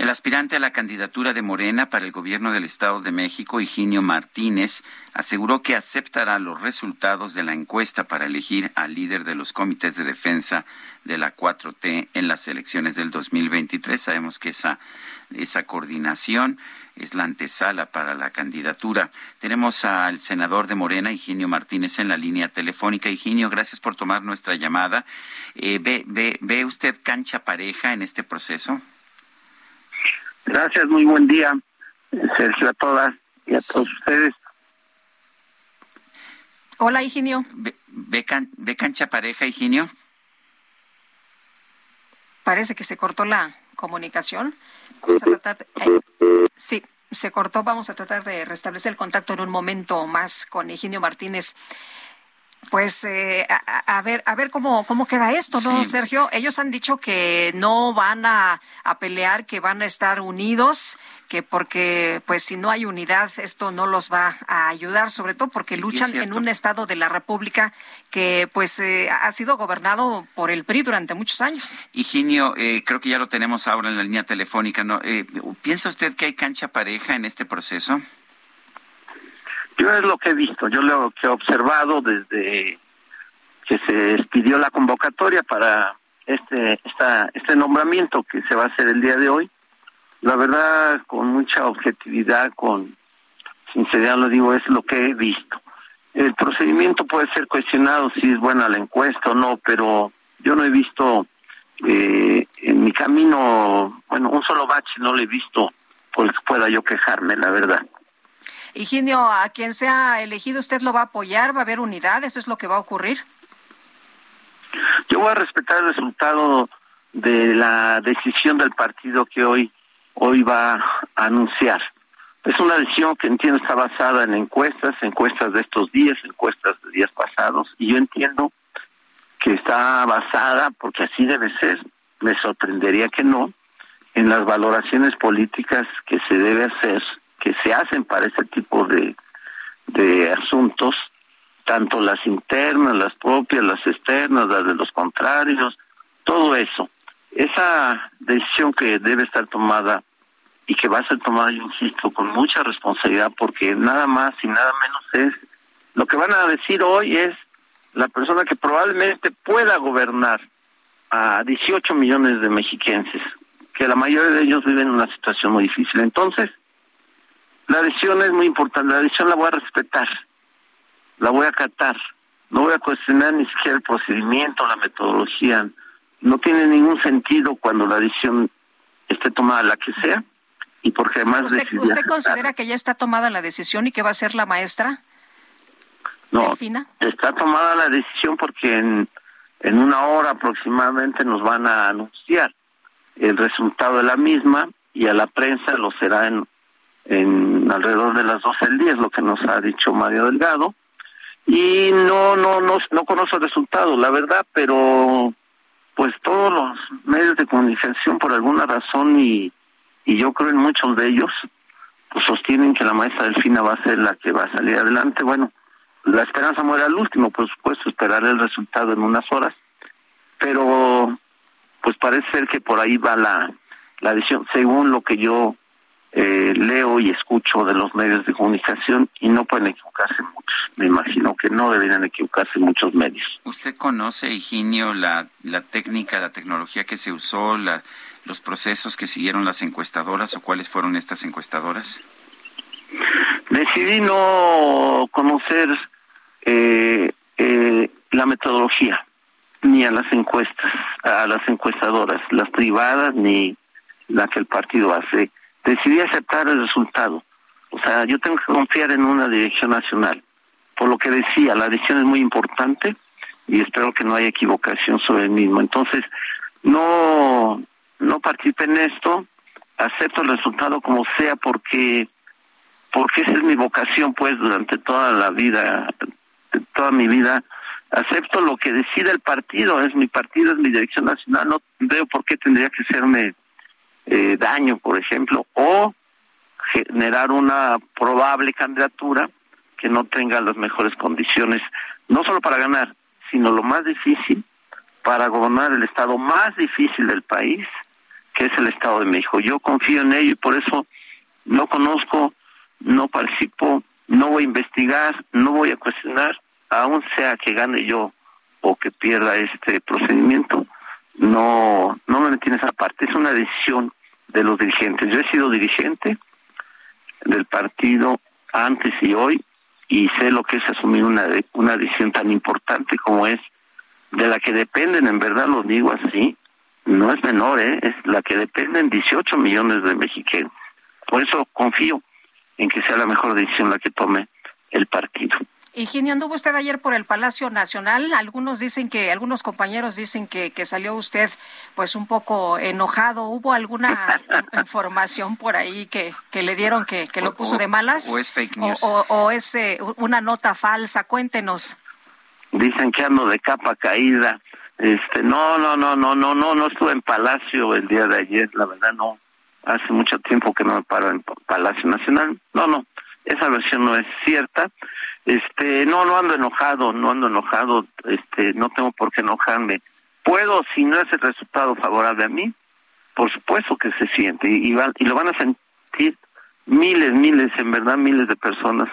El aspirante a la candidatura de Morena para el gobierno del Estado de México, Higinio Martínez, aseguró que aceptará los resultados de la encuesta para elegir al líder de los comités de defensa de la 4T en las elecciones del 2023. Sabemos que esa, esa coordinación es la antesala para la candidatura. Tenemos al senador de Morena, Higinio Martínez, en la línea telefónica. Higinio, gracias por tomar nuestra llamada. Eh, ¿ve, ve, ¿Ve usted cancha pareja en este proceso? Gracias, muy buen día, Sergio, a todas y a todos ustedes. Hola, Higinio. ¿Ve, cancha pareja, Higinio? Parece que se cortó la comunicación. Vamos a tratar de, eh, sí, se cortó. Vamos a tratar de restablecer el contacto en un momento más con Higinio Martínez. Pues eh, a, ver, a ver cómo, cómo queda esto, ¿no, Sergio? Ellos han dicho que no van a, a, pelear, que van a estar unidos, que porque, pues, si no hay unidad, esto no los va a ayudar, sobre todo porque luchan en un estado de la República que, pues, eh, ha sido gobernado por el PRI durante muchos años. Higinio, eh, creo que ya lo tenemos ahora en la línea telefónica, ¿no? Eh, ¿Piensa usted que hay cancha pareja en este proceso? Yo es lo que he visto, yo lo que he observado desde que se expidió la convocatoria para este esta, este nombramiento que se va a hacer el día de hoy. La verdad, con mucha objetividad, con sinceridad lo digo, es lo que he visto. El procedimiento puede ser cuestionado si es buena la encuesta o no, pero yo no he visto eh, en mi camino, bueno, un solo bache no lo he visto por el que pueda yo quejarme, la verdad. Higinio, a quien sea elegido, ¿usted lo va a apoyar? ¿Va a haber unidad? ¿Eso es lo que va a ocurrir? Yo voy a respetar el resultado de la decisión del partido que hoy, hoy va a anunciar. Es una decisión que entiendo está basada en encuestas, encuestas de estos días, encuestas de días pasados, y yo entiendo que está basada, porque así debe ser, me sorprendería que no, en las valoraciones políticas que se debe hacer que se hacen para ese tipo de, de asuntos, tanto las internas, las propias, las externas, las de los contrarios, todo eso. Esa decisión que debe estar tomada y que va a ser tomada, yo insisto, con mucha responsabilidad, porque nada más y nada menos es, lo que van a decir hoy es la persona que probablemente pueda gobernar a 18 millones de mexiquenses, que la mayoría de ellos viven en una situación muy difícil. Entonces, la decisión es muy importante, la decisión la voy a respetar, la voy a acatar, no voy a cuestionar ni siquiera el procedimiento, la metodología, no tiene ningún sentido cuando la decisión esté tomada la que sea y porque además ¿Usted, ¿usted considera que ya está tomada la decisión y que va a ser la maestra? No, está tomada la decisión porque en, en una hora aproximadamente nos van a anunciar el resultado de la misma y a la prensa lo será en en alrededor de las 12 del día, es lo que nos ha dicho Mario Delgado. Y no, no, no, no conozco el resultado, la verdad, pero pues todos los medios de comunicación por alguna razón y, y yo creo en muchos de ellos, pues sostienen que la maestra Delfina va a ser la que va a salir adelante. Bueno, la esperanza muere al último, por supuesto, esperar el resultado en unas horas, pero pues parece ser que por ahí va la, la decisión, según lo que yo eh, leo y escucho de los medios de comunicación y no pueden equivocarse muchos. Me imagino que no deberían equivocarse muchos medios. ¿Usted conoce, Higinio, la, la técnica, la tecnología que se usó, la, los procesos que siguieron las encuestadoras o cuáles fueron estas encuestadoras? Decidí no conocer eh, eh, la metodología ni a las encuestas, a las encuestadoras, las privadas ni la que el partido hace decidí aceptar el resultado. O sea, yo tengo que confiar en una dirección nacional. Por lo que decía, la decisión es muy importante y espero que no haya equivocación sobre el mismo. Entonces, no participé en esto, acepto el resultado como sea porque porque esa es mi vocación pues durante toda la vida, toda mi vida acepto lo que decide el partido, es mi partido, es mi dirección nacional, no veo por qué tendría que serme eh, daño, por ejemplo, o generar una probable candidatura que no tenga las mejores condiciones, no solo para ganar, sino lo más difícil, para gobernar el estado más difícil del país, que es el Estado de México. Yo confío en ello y por eso no conozco, no participo, no voy a investigar, no voy a cuestionar, aun sea que gane yo o que pierda este procedimiento, no, no me metí en esa parte, es una decisión de los dirigentes. Yo he sido dirigente del partido antes y hoy y sé lo que es asumir una, una decisión tan importante como es de la que dependen, en verdad lo digo así, no es menor, ¿eh? es la que dependen 18 millones de mexicanos. Por eso confío en que sea la mejor decisión la que tome el partido. Higinio, anduvo usted ayer por el Palacio Nacional. Algunos dicen que, algunos compañeros dicen que, que salió usted pues un poco enojado. ¿Hubo alguna información por ahí que, que le dieron que, que lo puso de malas? ¿O es fake news? ¿O, es eh, una nota falsa? Cuéntenos. Dicen que ando de capa caída. Este, no, no, no, no, no, no, no estuve en Palacio el día de ayer, la verdad no. Hace mucho tiempo que no me paro en Palacio Nacional. No, no, esa versión no es cierta. Este, no, no ando enojado, no ando enojado, este, no tengo por qué enojarme. Puedo, si no es el resultado favorable a mí, por supuesto que se siente y, y lo van a sentir miles, miles, en verdad miles de personas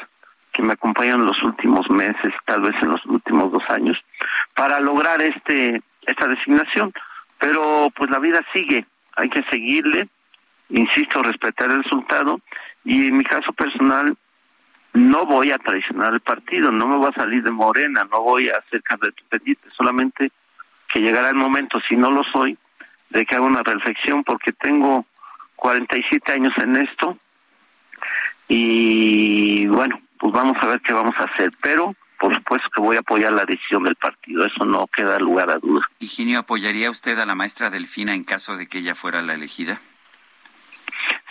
que me acompañan en los últimos meses, tal vez en los últimos dos años, para lograr este esta designación. Pero pues la vida sigue, hay que seguirle, insisto, respetar el resultado y en mi caso personal no voy a traicionar el partido, no me voy a salir de Morena, no voy a hacer candidato pendiente, solamente que llegará el momento, si no lo soy, de que haga una reflexión, porque tengo 47 años en esto y bueno, pues vamos a ver qué vamos a hacer, pero por supuesto que voy a apoyar la decisión del partido, eso no queda lugar a duda. Higinio, ¿apoyaría usted a la maestra Delfina en caso de que ella fuera la elegida?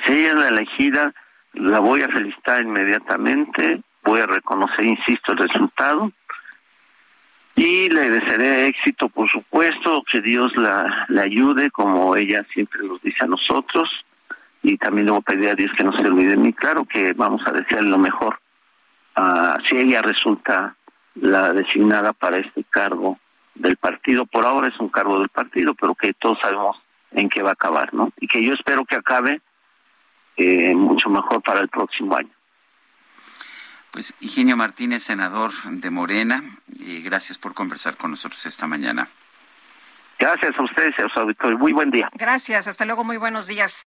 Si ella es la elegida, la voy a felicitar inmediatamente, voy a reconocer, insisto, el resultado y le desearé éxito, por supuesto, que Dios la, ayude, como ella siempre nos dice a nosotros, y también le voy a pedir a Dios que no se olvide de mí. Claro que vamos a desearle lo mejor. Uh, si ella resulta la designada para este cargo del partido, por ahora es un cargo del partido, pero que todos sabemos en qué va a acabar, ¿no? Y que yo espero que acabe eh, mucho mejor para el próximo año. Pues Higinio Martínez, senador de Morena, y gracias por conversar con nosotros esta mañana. Gracias a ustedes y a su auditorio. Muy buen día. Gracias, hasta luego, muy buenos días.